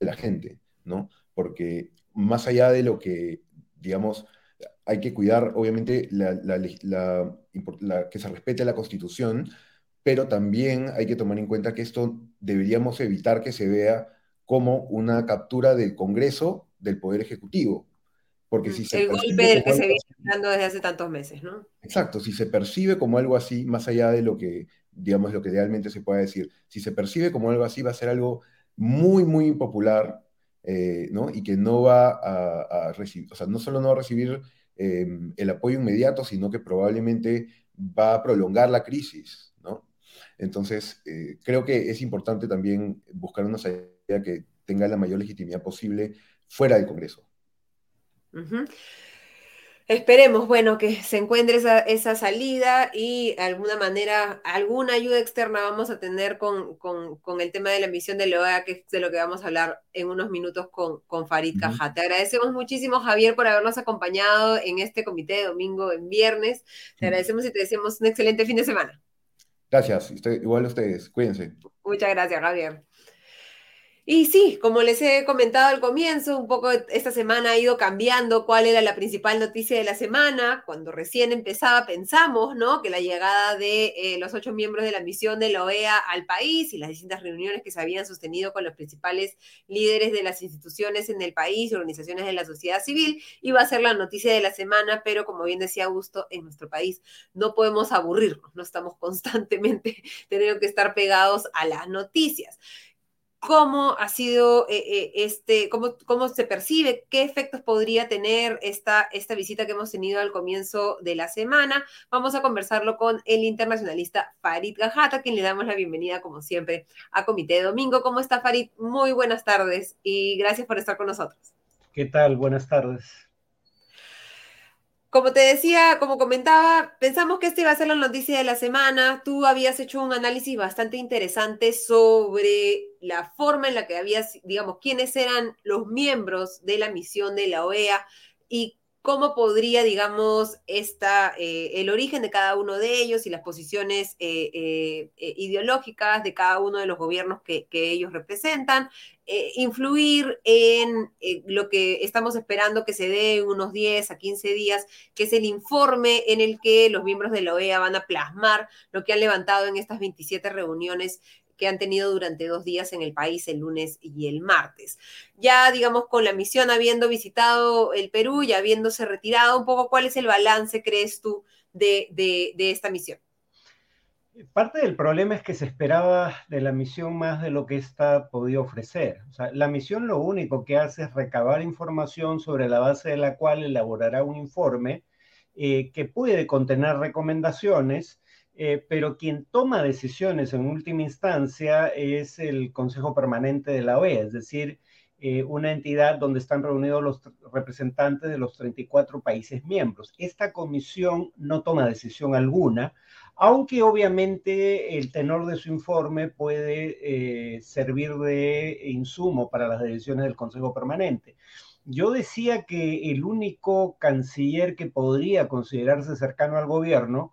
la gente, ¿no? Porque más allá de lo que, digamos, hay que cuidar, obviamente, que se respete la Constitución, pero también hay que tomar en cuenta que esto deberíamos evitar que se vea como una captura del Congreso del Poder Ejecutivo. Porque mm, si se el golpe del que se viene hablando desde hace tantos meses, ¿no? Exacto, si se percibe como algo así, más allá de lo que, digamos, lo que realmente se pueda decir, si se percibe como algo así, va a ser algo muy, muy impopular, eh, ¿no? Y que no va a, recibir, o sea, no solo no va a recibir em, el apoyo inmediato, sino que probablemente va a prolongar la crisis. Entonces, eh, creo que es importante también buscar una salida que tenga la mayor legitimidad posible fuera del Congreso. Esperemos, bueno, que se encuentre esa, salida y de alguna manera, alguna ayuda externa vamos a tener con, el tema de la emisión de la OEA, que es de lo que vamos a hablar en unos minutos con, con Farid Cajá. Te agradecemos muchísimo, Javier, por habernos acompañado en este comité de domingo en viernes. Te agradecemos y te deseamos un excelente fin de semana. Gracias, igual a ustedes, cuídense. Muchas gracias, Javier. Y sí, como les he comentado al comienzo, un poco esta semana ha ido cambiando cuál era la principal noticia de la semana. Cuando recién empezaba pensamos, ¿no? Que la llegada de eh, los ocho miembros de la misión de la OEA al país y las distintas reuniones que se habían sostenido con los principales líderes de las instituciones en el país y organizaciones de la sociedad civil iba a ser la noticia de la semana, pero como bien decía Augusto, en nuestro país no podemos aburrirnos, no estamos constantemente teniendo que estar pegados a las noticias cómo ha sido eh, eh, este, cómo, cómo se percibe, qué efectos podría tener esta, esta visita que hemos tenido al comienzo de la semana. Vamos a conversarlo con el internacionalista Farid Gajata, quien le damos la bienvenida, como siempre, a Comité de Domingo. ¿Cómo está Farid? Muy buenas tardes y gracias por estar con nosotros. ¿Qué tal? Buenas tardes. Como te decía, como comentaba, pensamos que esta iba a ser la noticia de la semana. Tú habías hecho un análisis bastante interesante sobre la forma en la que habías, digamos, quiénes eran los miembros de la misión de la OEA y cómo podría, digamos, esta, eh, el origen de cada uno de ellos y las posiciones eh, eh, ideológicas de cada uno de los gobiernos que, ellos representan, influir en lo que estamos esperando que se dé en unos 10 a 15 días, que es el informe en el que los miembros de la OEA van a plasmar lo que han levantado en estas 27 reuniones que han tenido durante dos días en el país, el lunes y el martes. Ya, digamos, con la misión habiendo visitado el Perú y habiéndose retirado, un poco, ¿cuál es el balance, crees tú, de, esta misión? Parte del problema es que se esperaba de la misión más de lo que ésta podía ofrecer. O sea, la misión lo único que hace es recabar información sobre la base de la cual elaborará un informe eh, que puede contener recomendaciones eh, pero quien toma decisiones en última instancia es el Consejo Permanente de la OEA, es decir, eh, una entidad donde están reunidos los representantes de los 34 países miembros. Esta comisión no toma decisión alguna, aunque obviamente el tenor de su informe puede eh, servir de insumo para las decisiones del Consejo Permanente. Yo decía que el único canciller que podría considerarse cercano al gobierno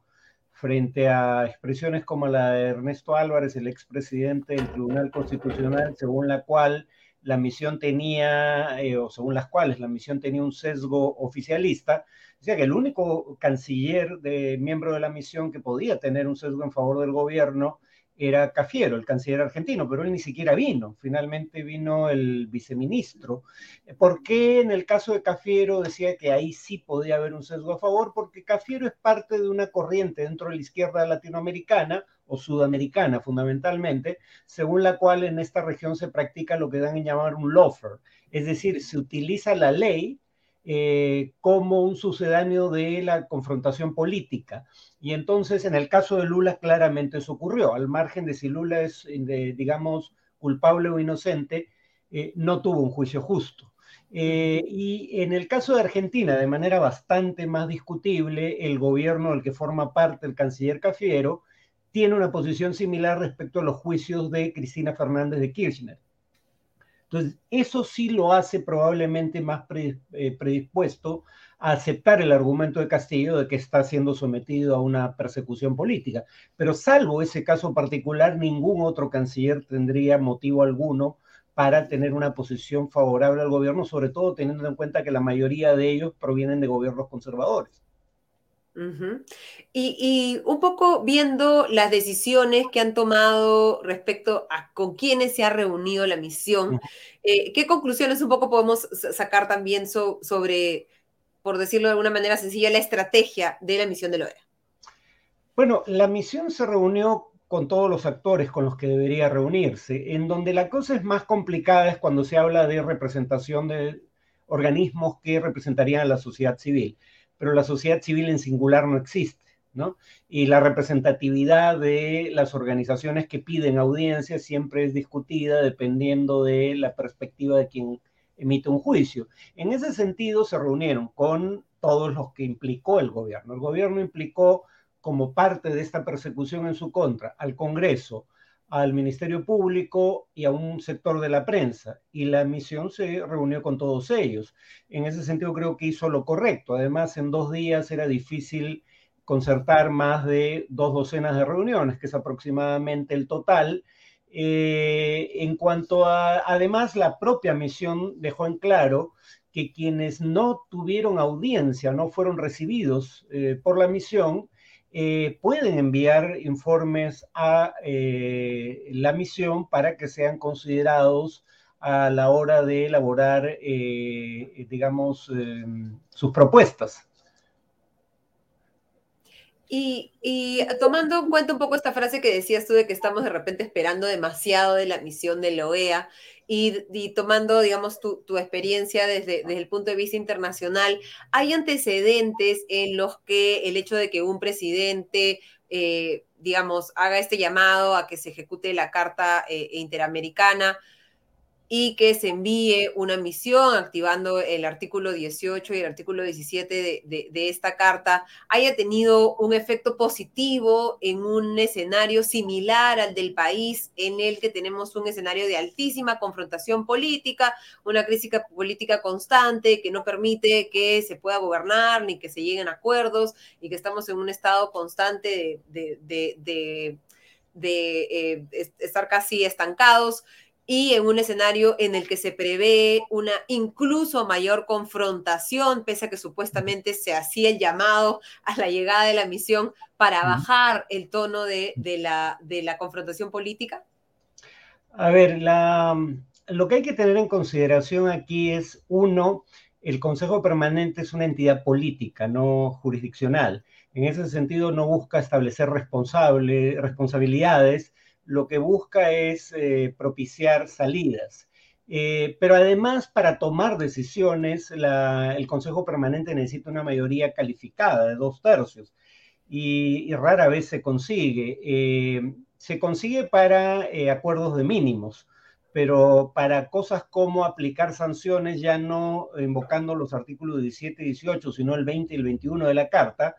frente a expresiones como la de Ernesto Álvarez, el expresidente del Tribunal Constitucional, según la cual la misión tenía, eh, o según las cuales la misión tenía un sesgo oficialista, decía que el único canciller de miembro de la misión que podía tener un sesgo en favor del gobierno era Cafiero, el canciller argentino, pero él ni siquiera vino, finalmente vino el viceministro. ¿Por qué en el caso de Cafiero decía que ahí sí podía haber un sesgo a favor? Porque Cafiero es parte de una corriente dentro de la izquierda latinoamericana o sudamericana fundamentalmente, según la cual en esta región se practica lo que dan en llamar un lawfare, es decir, se utiliza la ley eh, como un sucedáneo de la confrontación política. Y entonces, en el caso de Lula, claramente eso ocurrió. Al margen de si Lula es, digamos, culpable o inocente, eh, no tuvo un juicio justo. Eh, y en el caso de Argentina, de manera bastante más discutible, el gobierno del que forma parte el canciller Cafiero tiene una posición similar respecto a los juicios de Cristina Fernández de Kirchner. Entonces, eso sí lo hace probablemente más eh, predispuesto a aceptar el argumento de Castillo de que está siendo sometido a una persecución política. Pero salvo ese caso particular, ningún otro canciller tendría motivo alguno para tener una posición favorable al gobierno, sobre todo teniendo en cuenta que la mayoría de ellos provienen de gobiernos conservadores y, un poco viendo las decisiones que han tomado respecto a con quiénes se ha reunido la misión, eh, ¿qué conclusiones un poco podemos sacar también sobre, por decirlo de alguna manera sencilla, la estrategia de la misión de la OEA? Bueno, la misión se reunió con todos los actores con los que debería reunirse. En donde la cosa es más complicada es cuando se habla de representación de organismos que representarían a la sociedad civil pero la sociedad civil en singular no existe, ¿no? Y la representatividad de las organizaciones que piden audiencia siempre es discutida dependiendo de la perspectiva de quien emite un juicio. En ese sentido se reunieron con todos los que implicó el gobierno. El gobierno implicó como parte de esta persecución en su contra al Congreso, al Ministerio Público y a un sector de la prensa. Y la misión se reunió con todos ellos. En ese sentido creo que hizo lo correcto. Además, en dos días era difícil concertar más de dos docenas de reuniones, que es aproximadamente el total. Eh, en cuanto a, además, la propia misión dejó en claro que quienes no tuvieron audiencia, no fueron recibidos eh, por la misión, eh, pueden enviar informes a eh, la misión para que sean considerados a la hora de elaborar, eh, digamos, sus propuestas. Y, y, tomando en cuenta un poco esta frase que decías tú de que estamos de repente esperando demasiado de la misión de la OEA, y, tomando, digamos, tu, experiencia desde, desde, el punto de vista internacional, ¿hay antecedentes en los que el hecho de que un presidente, eh, digamos, haga este llamado a que se ejecute la Carta eh, Interamericana, y que se envíe una misión activando el artículo 18 y el artículo 17 de, esta carta haya tenido un efecto positivo en un escenario similar al del país en el que tenemos un escenario de altísima confrontación política, una crisis política constante que no permite que se pueda gobernar ni que se lleguen a acuerdos y que estamos en un estado constante de, eh, estar casi estancados y en un escenario en el que se prevé una incluso mayor confrontación, pese a que supuestamente se hacía el llamado a la llegada de la misión para bajar el tono de, la, de la, confrontación política? A ver, la, lo que hay que tener en consideración aquí es, uno, el Consejo Permanente es una entidad política, no jurisdiccional. En ese sentido, no busca establecer responsable, responsabilidades, lo que busca es eh, propiciar salidas. Eh, pero además, para tomar decisiones, el Consejo Permanente necesita una mayoría calificada de dos tercios y, rara vez se consigue. Eh, se consigue para acuerdos de mínimos, pero para cosas como aplicar sanciones, ya no invocando los artículos 17 y 18, sino el 20 y el 21 de la Carta,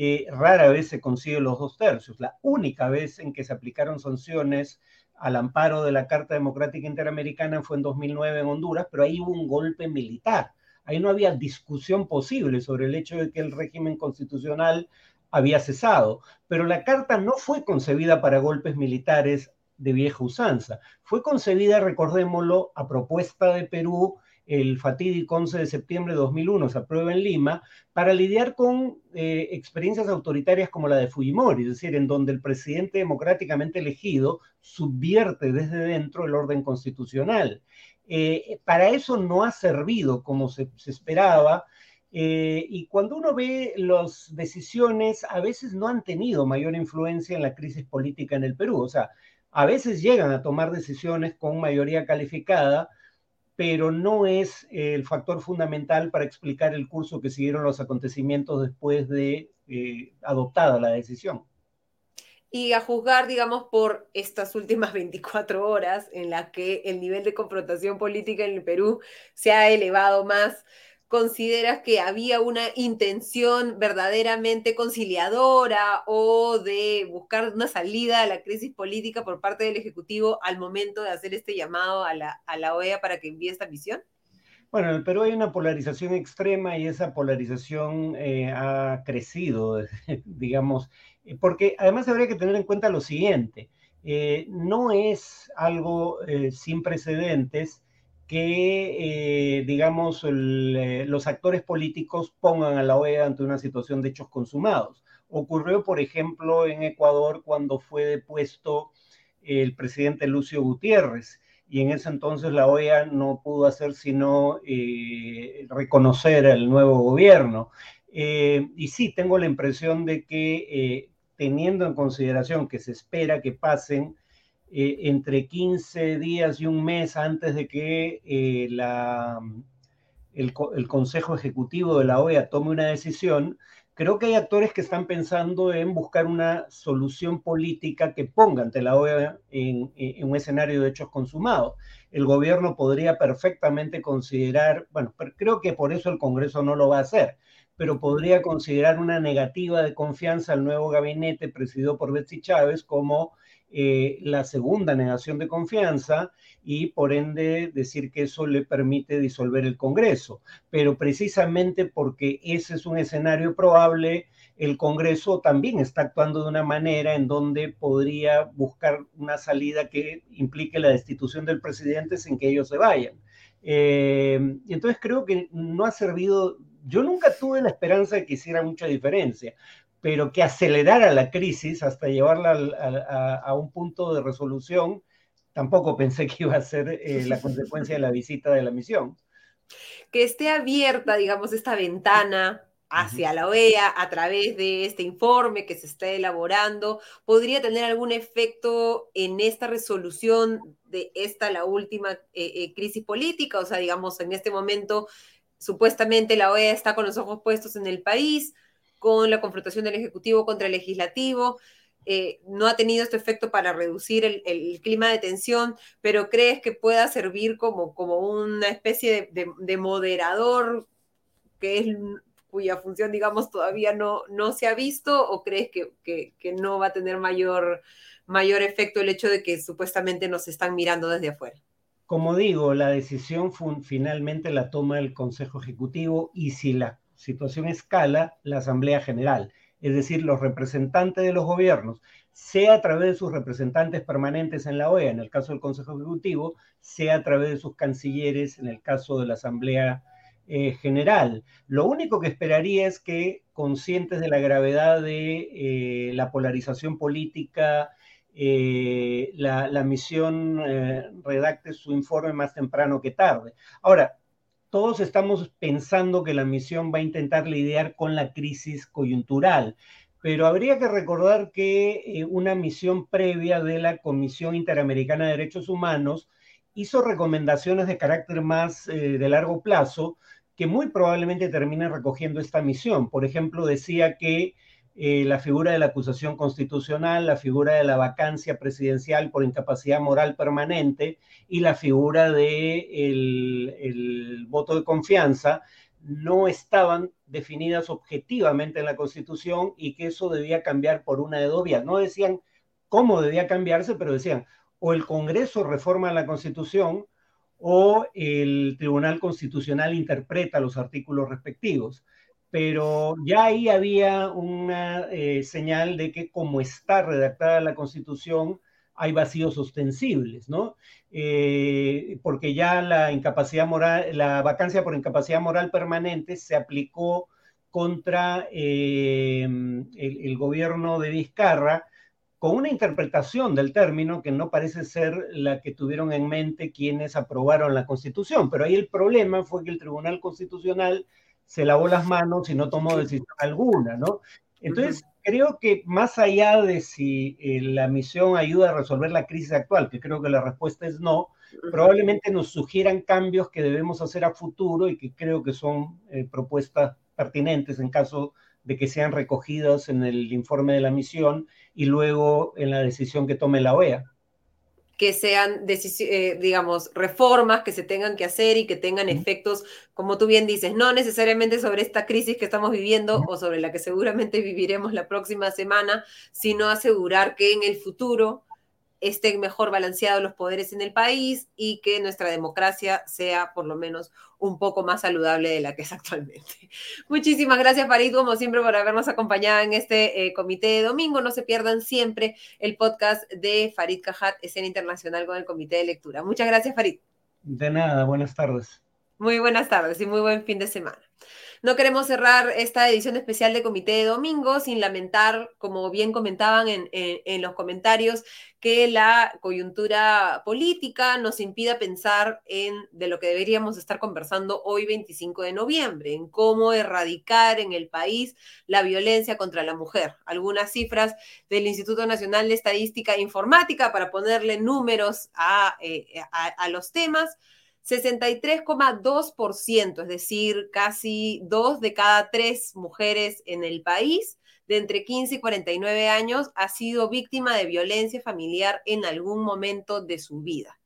eh, rara vez se consigue los dos tercios. La única vez en que se aplicaron sanciones al amparo de la Carta Democrática Interamericana fue en 2009 en Honduras, pero ahí hubo un golpe militar. Ahí no había discusión posible sobre el hecho de que el régimen constitucional había cesado. Pero la Carta no fue concebida para golpes militares de vieja usanza. Fue concebida, recordémoslo, a propuesta de Perú el fatídico 11 de septiembre de 2001 se aprueba en Lima, para lidiar con eh, experiencias autoritarias como la de Fujimori, es decir, en donde el presidente democráticamente elegido subvierte desde dentro el orden constitucional. Eh, para eso no ha servido como se, esperaba. Eh, y cuando uno ve las decisiones, a veces no han tenido mayor influencia en la crisis política en el Perú. O sea, a veces llegan a tomar decisiones con mayoría calificada, pero no es el factor fundamental para explicar el curso que siguieron los acontecimientos después de eh, adoptada la decisión. Y a juzgar, digamos, por estas últimas 24 horas en las que el nivel de confrontación política en el Perú se ha elevado más, consideras que había una intención verdaderamente conciliadora o de buscar una salida a la crisis política por parte del Ejecutivo al momento de hacer este llamado a la, a la OEA para que envíe esta misión? Bueno, en el Perú hay una polarización extrema y esa polarización eh, ha crecido, digamos, eh, porque además habría que tener en cuenta lo siguiente, eh, no es algo sin precedentes que, eh, digamos, eh, los actores políticos pongan a la OEA ante una situación de hechos consumados. Ocurrió, por ejemplo, en Ecuador cuando fue depuesto el presidente Lucio Gutiérrez y en ese entonces la OEA no pudo hacer sino eh, reconocer al nuevo gobierno. y sí, tengo la impresión de que teniendo en consideración que se espera que pasen eh, entre 15 días y un mes antes de que eh, la, el, Consejo Ejecutivo de la OEA tome una decisión, creo que hay actores que están pensando en buscar una solución política que ponga ante la OEA en, un escenario de hechos consumados. El gobierno podría perfectamente considerar, bueno, creo que por eso el Congreso no lo va a hacer, pero podría considerar una negativa de confianza al nuevo gabinete presidido por Betsy Chávez como eh, la segunda negación de confianza y por ende decir que eso le permite disolver el Congreso. Pero precisamente porque ese es un escenario probable, el Congreso también está actuando de una manera en donde podría buscar una salida que implique la destitución del presidente sin que ellos se vayan. Eh, entonces creo que no ha servido, yo nunca tuve la esperanza de que hiciera mucha diferencia, pero que acelerara la crisis hasta llevarla a, un punto de resolución, tampoco pensé que iba a ser eh, la consecuencia de la visita de la misión. Que esté abierta, digamos, esta ventana hacia la OEA a través de este informe que se está elaborando, podría tener algún efecto en esta resolución de esta, la última eh, eh, crisis política, o sea, digamos, en este momento, supuestamente la OEA está con los ojos puestos en el país, con la confrontación del Ejecutivo contra el Legislativo. Eh, no ha tenido este efecto para reducir el, clima de tensión, pero ¿crees que pueda servir como, como una especie de, moderador que es, cuya función, digamos, todavía no, no se ha visto? ¿O crees que, que, no va a tener mayor, mayor efecto el hecho de que supuestamente nos están mirando desde afuera? Como digo, la decisión finalmente la toma el Consejo Ejecutivo y si la situación escala la Asamblea General, es decir, los representantes de los gobiernos, sea a través de sus representantes permanentes en la OEA, en el caso del Consejo Ejecutivo, sea a través de sus cancilleres, en el caso de la Asamblea eh, General. Lo único que esperaría es que, conscientes de la gravedad de eh, la polarización política, eh, la, la, misión redacte su informe más temprano que tarde. Ahora, todos estamos pensando que la misión va a intentar lidiar con la crisis coyuntural, pero habría que recordar que eh, una misión previa de la Comisión Interamericana de Derechos Humanos hizo recomendaciones de carácter más eh, de largo plazo que muy probablemente terminen recogiendo esta misión. Por ejemplo, decía que eh, la figura de la acusación constitucional, la figura de la vacancia presidencial por incapacidad moral permanente y la figura de el voto de confianza no estaban definidas objetivamente en la Constitución y que eso debía cambiar por una de dos vías. No decían cómo debía cambiarse, pero decían o el Congreso reforma la Constitución o el Tribunal Constitucional interpreta los artículos respectivos pero ya ahí había una eh, señal de que como está redactada la Constitución, hay vacíos ostensibles, ¿no? Eh, porque ya la incapacidad moral, la vacancia por incapacidad moral permanente se aplicó contra eh, el, gobierno de Vizcarra con una interpretación del término que no parece ser la que tuvieron en mente quienes aprobaron la Constitución. Pero ahí el problema fue que el Tribunal Constitucional se lavó las manos y no tomó decisión alguna, ¿no? Entonces, creo que más allá de si eh, la misión ayuda a resolver la crisis actual, que creo que la respuesta es no, probablemente nos sugieran cambios que debemos hacer a futuro y que creo que son eh, propuestas pertinentes en caso de que sean recogidas en el informe de la misión y luego en la decisión que tome la OEA que sean, eh, digamos, reformas que se tengan que hacer y que tengan efectos, como tú bien dices, no necesariamente sobre esta crisis que estamos viviendo o sobre la que seguramente viviremos la próxima semana, sino asegurar que en el futuro estén mejor balanceados los poderes en el país y que nuestra democracia sea por lo menos un poco más saludable de la que es actualmente. Muchísimas gracias, Farid, como siempre, por habernos acompañado en este eh, comité de domingo. No se pierdan siempre el podcast de Farid Cajat, Escena Internacional con el Comité de Lectura. Muchas gracias, Farid. De nada, buenas tardes. Muy buenas tardes y muy buen fin de semana. No queremos cerrar esta edición especial de Comité de Domingo sin lamentar, como bien comentaban en, los comentarios, que la coyuntura política nos impida pensar en de lo que deberíamos estar conversando hoy 25 de noviembre, en cómo erradicar en el país la violencia contra la mujer. Algunas cifras del Instituto Nacional de Estadística e Informática para ponerle números a, eh, a los temas. 63,2%, es decir, casi dos de cada tres mujeres en el país de entre 15 y 49 años ha sido víctima de violencia familiar en algún momento de su vida.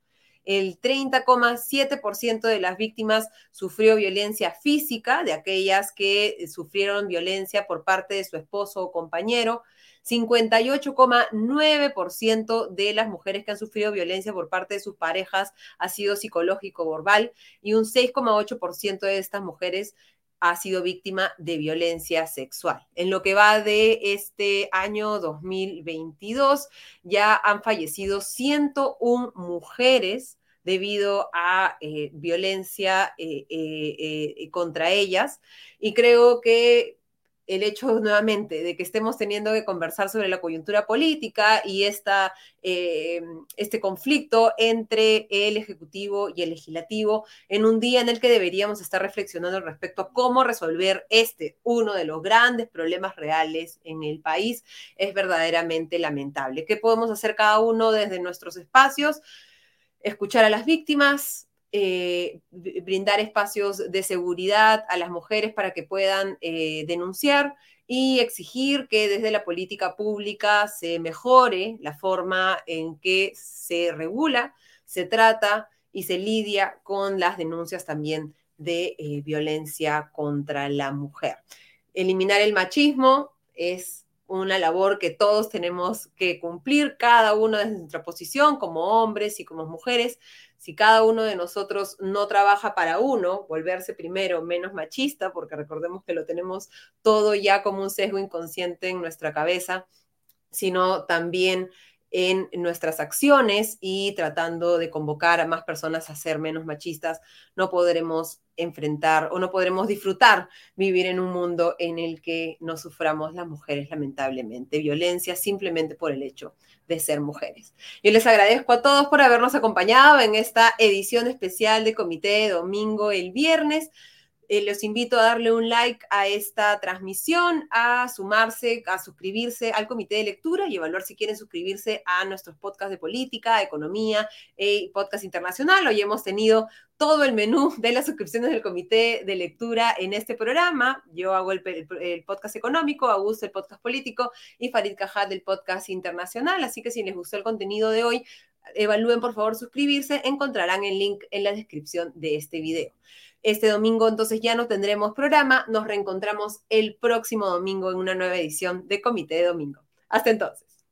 El 30,7% de las víctimas sufrió violencia física, de aquellas que sufrieron violencia por parte de su esposo o compañero. 58,9% de las mujeres que han sufrido violencia por parte de sus parejas ha sido psicológico verbal y un 6,8% de estas mujeres ha sido víctima de violencia sexual. En lo que va de este año 2022, ya han fallecido 101 mujeres debido a eh, violencia eh, eh, contra ellas. Y creo que el hecho nuevamente de que estemos teniendo que conversar sobre la coyuntura política y esta, eh, este conflicto entre el Ejecutivo y el Legislativo en un día en el que deberíamos estar reflexionando respecto a cómo resolver este, uno de los grandes problemas reales en el país, es verdaderamente lamentable. ¿Qué podemos hacer cada uno desde nuestros espacios? Escuchar a las víctimas, eh, brindar espacios de seguridad a las mujeres para que puedan eh, denunciar y exigir que desde la política pública se mejore la forma en que se regula, se trata y se lidia con las denuncias también de eh, violencia contra la mujer. Eliminar el machismo es una labor que todos tenemos que cumplir, cada uno desde nuestra posición, como hombres y como mujeres, si cada uno de nosotros no trabaja para uno, volverse primero menos machista, porque recordemos que lo tenemos todo ya como un sesgo inconsciente en nuestra cabeza, sino también en nuestras acciones y tratando de convocar a más personas a ser menos machistas, no podremos enfrentar o no podremos disfrutar vivir en un mundo en el que no suframos las mujeres lamentablemente. Violencia simplemente por el hecho de ser mujeres. Yo les agradezco a todos por habernos acompañado en esta edición especial de Comité de Domingo el viernes. Eh, los invito a darle un like a esta transmisión, a sumarse, a suscribirse al comité de lectura y evaluar si quieren suscribirse a nuestros podcasts de política, economía y podcast internacional. Hoy hemos tenido todo el menú de las suscripciones del comité de lectura en este programa. Yo hago el, podcast económico, Augusto el podcast político y Farid Cajat del podcast internacional. Así que si les gustó el contenido de hoy, evalúen por favor suscribirse. Encontrarán el link en la descripción de este video. Este domingo entonces ya no tendremos programa. Nos reencontramos el próximo domingo en una nueva edición de Comité de Domingo. Hasta entonces.